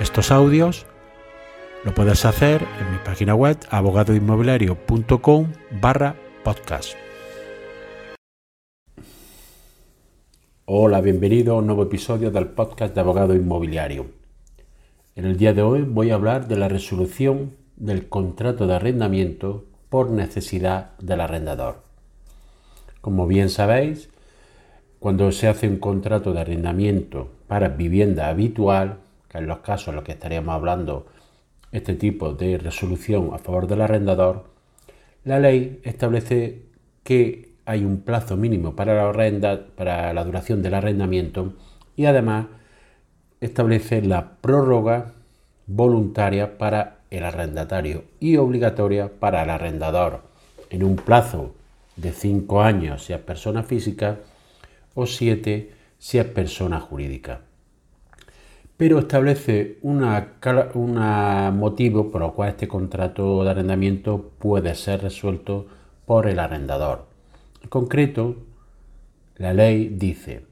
estos audios, lo puedes hacer en mi página web abogadoinmobiliario.com barra podcast. Hola, bienvenido a un nuevo episodio del podcast de Abogado Inmobiliario. En el día de hoy voy a hablar de la resolución del contrato de arrendamiento por necesidad del arrendador. Como bien sabéis, cuando se hace un contrato de arrendamiento para vivienda habitual, que en los casos en los que estaríamos hablando este tipo de resolución a favor del arrendador, la ley establece que hay un plazo mínimo para la, para la duración del arrendamiento y además establece la prórroga voluntaria para el arrendatario y obligatoria para el arrendador en un plazo de 5 años si es persona física o 7 si es persona jurídica. Pero establece un motivo por el cual este contrato de arrendamiento puede ser resuelto por el arrendador. En concreto, la ley dice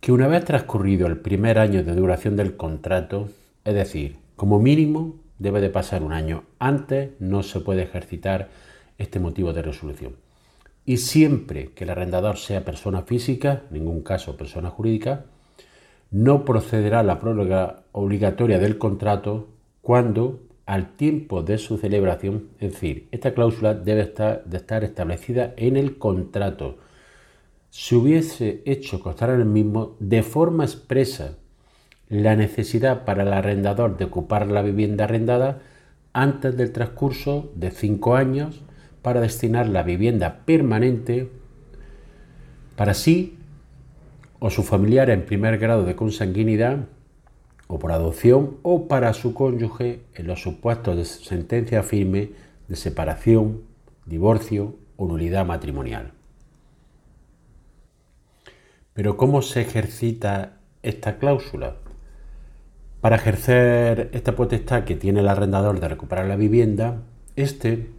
que una vez transcurrido el primer año de duración del contrato, es decir, como mínimo debe de pasar un año. Antes no se puede ejercitar este motivo de resolución. Y siempre que el arrendador sea persona física, en ningún caso persona jurídica, no procederá la prórroga obligatoria del contrato cuando al tiempo de su celebración, es decir, esta cláusula debe estar, de estar establecida en el contrato, se hubiese hecho constar en el mismo de forma expresa la necesidad para el arrendador de ocupar la vivienda arrendada antes del transcurso de cinco años para destinar la vivienda permanente para sí o su familiar en primer grado de consanguinidad o por adopción o para su cónyuge en los supuestos de sentencia firme de separación, divorcio o nulidad matrimonial. Pero ¿cómo se ejercita esta cláusula? Para ejercer esta potestad que tiene el arrendador de recuperar la vivienda, éste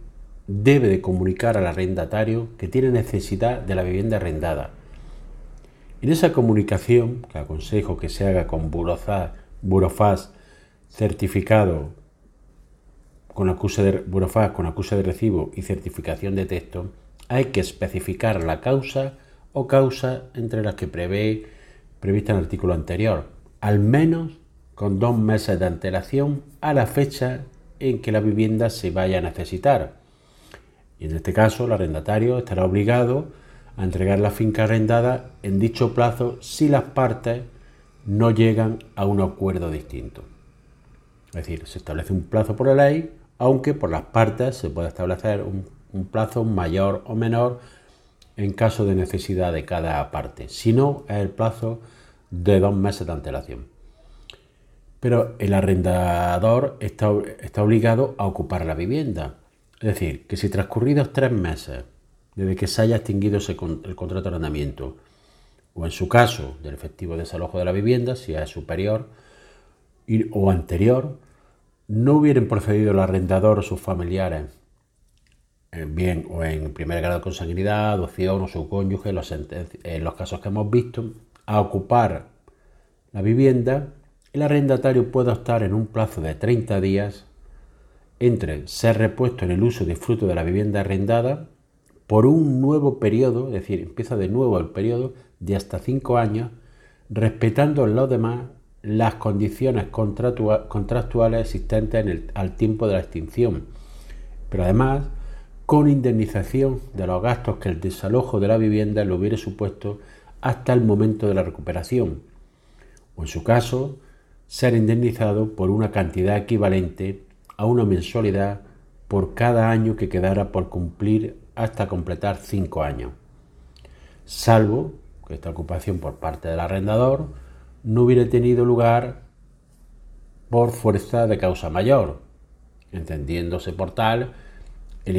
debe de comunicar al arrendatario que tiene necesidad de la vivienda arrendada. En esa comunicación, que aconsejo que se haga con Burofaz certificado con acuse de Burofaz con acuse de recibo y certificación de texto, hay que especificar la causa o causa entre las que prevé prevista en el artículo anterior, al menos con dos meses de antelación a la fecha en que la vivienda se vaya a necesitar. Y en este caso, el arrendatario estará obligado a entregar la finca arrendada en dicho plazo si las partes no llegan a un acuerdo distinto. Es decir, se establece un plazo por la ley, aunque por las partes se puede establecer un, plazo mayor o menor en caso de necesidad de cada parte. Si no, es el plazo de dos meses de antelación pero el arrendador está, obligado a ocupar la vivienda. Es decir, que si transcurridos tres meses desde que se haya extinguido el contrato de arrendamiento, o en su caso del efectivo desalojo de la vivienda, si es superior o anterior, no hubieran procedido el arrendador o sus familiares, eh, bien o en primer grado de consanguinidad, adopción o su cónyuge, en los casos que hemos visto, a ocupar la vivienda, el arrendatario puede optar en un plazo de 30 días entre ser repuesto en el uso y disfruto de la vivienda arrendada por un nuevo periodo, es decir, empieza de nuevo el periodo de hasta 5 años, respetando en los demás las condiciones contractuales existentes al tiempo de la extinción, pero además con indemnización de los gastos que el desalojo de la vivienda le hubiera supuesto hasta el momento de la recuperación, o en su caso, ser indemnizado por una cantidad equivalente a una mensualidad por cada año que quedara por cumplir hasta completar cinco años, salvo que esta ocupación por parte del arrendador no hubiera tenido lugar por fuerza de causa mayor, entendiéndose por tal el,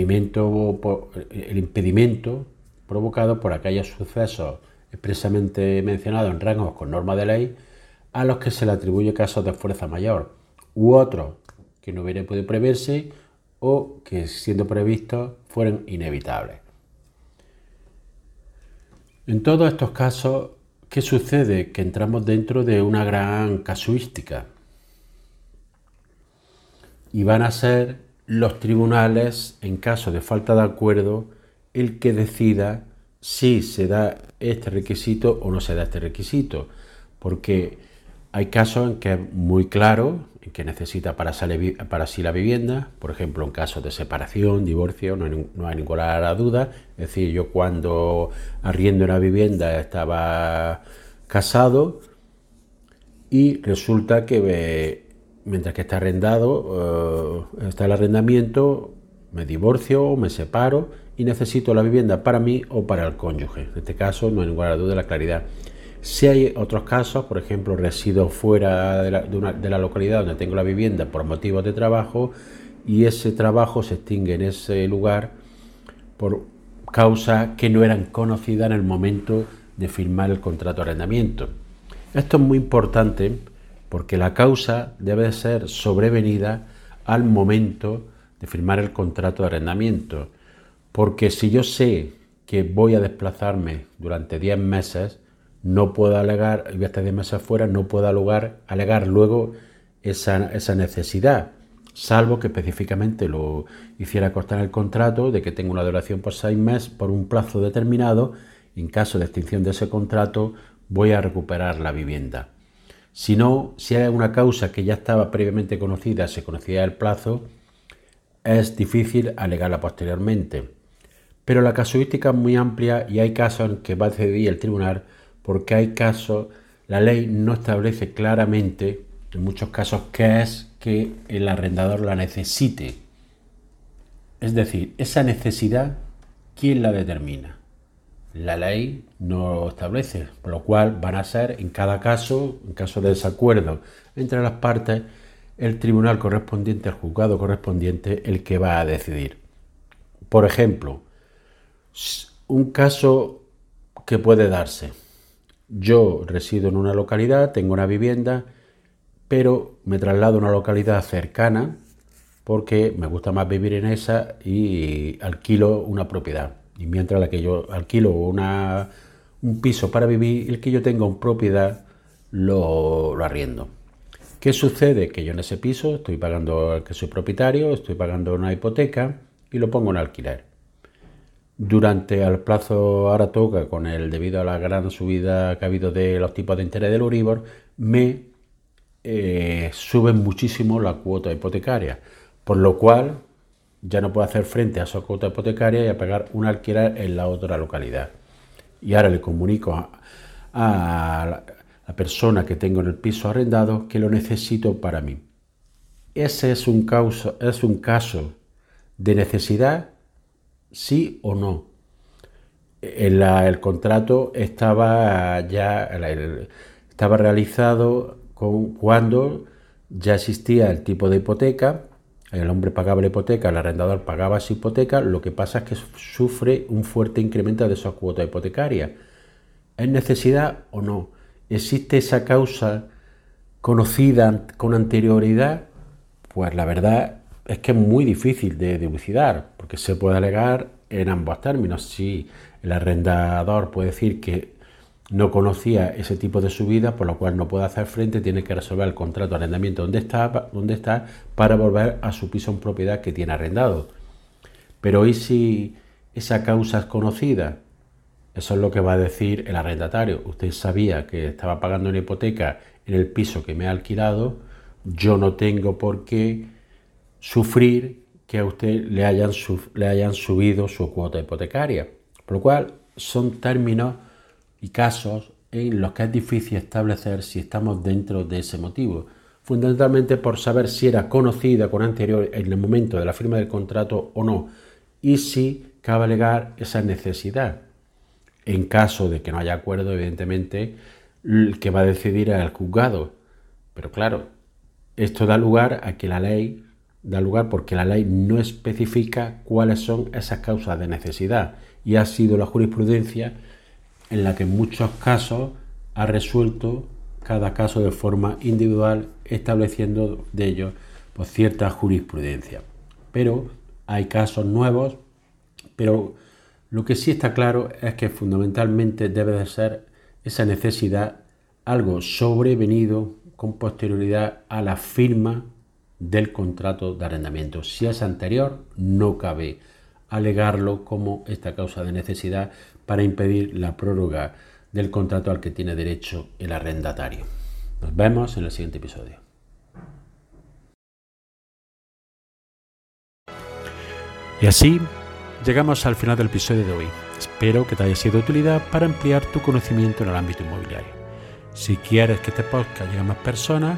impedimento provocado por aquellos sucesos expresamente mencionados en rangos con norma de ley a los que se le atribuye casos de fuerza mayor, u otros que no hubiera podido preverse o que siendo previstos fueran inevitables. En todos estos casos, ¿qué sucede? Que entramos dentro de una gran casuística y van a ser los tribunales, en caso de falta de acuerdo, el que decida si se da este requisito o no se da este requisito, porque hay casos en que es muy claro en que necesita para, sí la vivienda, por ejemplo, en casos de separación, divorcio, no hay, ninguna duda. Es decir, yo cuando arriendo una vivienda estaba casado y resulta que mientras que está arrendado, eh, está el arrendamiento, me divorcio, me separo y necesito la vivienda para mí o para el cónyuge. En este caso no hay ninguna duda de la claridad. Si hay otros casos, por ejemplo, resido fuera de la, localidad donde tengo la vivienda por motivos de trabajo y ese trabajo se extingue en ese lugar por causas que no eran conocidas en el momento de firmar el contrato de arrendamiento. Esto es muy importante porque la causa debe ser sobrevenida al momento de firmar el contrato de arrendamiento. Porque si yo sé que voy a desplazarme durante 10 meses, no puedo alegar, voy a estar 10 meses fuera, no puedo alegar, luego esa, esa, necesidad, salvo que específicamente lo hiciera constar en el contrato de que tengo una duración por 6 meses, por un plazo determinado, en caso de extinción de ese contrato, voy a recuperar la vivienda. Si no, si hay una causa que ya estaba previamente conocida, se conocía el plazo, es difícil alegarla posteriormente. Pero la casuística es muy amplia y hay casos en que va a decidir el tribunal porque hay casos, la ley no establece claramente, en muchos casos, qué es que el arrendador la necesite. Es decir, esa necesidad, ¿quién la determina? La ley no lo establece, por lo cual van a ser en cada caso, en caso de desacuerdo entre las partes, el tribunal correspondiente, el juzgado correspondiente, el que va a decidir. Por ejemplo, un caso que puede darse. Yo resido en una localidad, tengo una vivienda, pero me traslado a una localidad cercana porque me gusta más vivir en esa y alquilo una propiedad. Y mientras la que yo alquilo un piso para vivir, el que yo tenga una propiedad lo, arriendo. ¿Qué sucede? Que yo en ese piso estoy pagando, que soy propietario, estoy pagando una hipoteca y lo pongo en alquiler. Durante el plazo ahora toca, con el debido a la gran subida que ha habido de los tipos de interés del Uribor, me eh, suben muchísimo la cuota hipotecaria, por lo cual ya no puedo hacer frente a esa cuota hipotecaria y a pagar un alquiler en la otra localidad. Y ahora le comunico a, la, persona que tengo en el piso arrendado que lo necesito para mí. Ese es un, es un caso de necesidad sí o no. el contrato estaba ya estaba realizado con, cuando ya existía el tipo de hipoteca, el hombre pagaba la hipoteca, el arrendador pagaba esa hipoteca, lo que pasa es que sufre un fuerte incremento de esa cuota hipotecaria. ¿Es necesidad o no? ¿Existe esa causa conocida con anterioridad? Pues la verdad es que es muy difícil de dilucidar, porque se puede alegar en ambos términos. Si el arrendador puede decir que no conocía ese tipo de subida, por lo cual no puede hacer frente, tiene que resolver el contrato de arrendamiento donde está, donde está para volver a su piso en propiedad que tiene arrendado. Pero ¿y si esa causa es conocida? Eso es lo que va a decir el arrendatario. Usted sabía que estaba pagando una hipoteca en el piso que me ha alquilado, yo no tengo por qué sufrir que a usted le hayan, le hayan subido su cuota hipotecaria. Por lo cual son términos y casos en los que es difícil establecer si estamos dentro de ese motivo, fundamentalmente por saber si era conocida con anterior en el momento de la firma del contrato o no, y si cabe alegar esa necesidad. En caso de que no haya acuerdo, evidentemente, el que va a decidir es el juzgado. Pero claro, Esto da lugar a que la ley da lugar porque la ley no especifica cuáles son esas causas de necesidad y ha sido la jurisprudencia en la que en muchos casos ha resuelto cada caso de forma individual estableciendo de ello pues, cierta jurisprudencia. Pero hay casos nuevos, pero lo que sí está claro es que fundamentalmente debe de ser esa necesidad algo sobrevenido con posterioridad a la firma del contrato de arrendamiento. Si es anterior, no cabe alegarlo como esta causa de necesidad para impedir la prórroga del contrato al que tiene derecho el arrendatario. Nos vemos en el siguiente episodio. Y así llegamos al final del episodio de hoy. Espero que te haya sido de utilidad para ampliar tu conocimiento en el ámbito inmobiliario. Si quieres que este podcast llegue a más personas,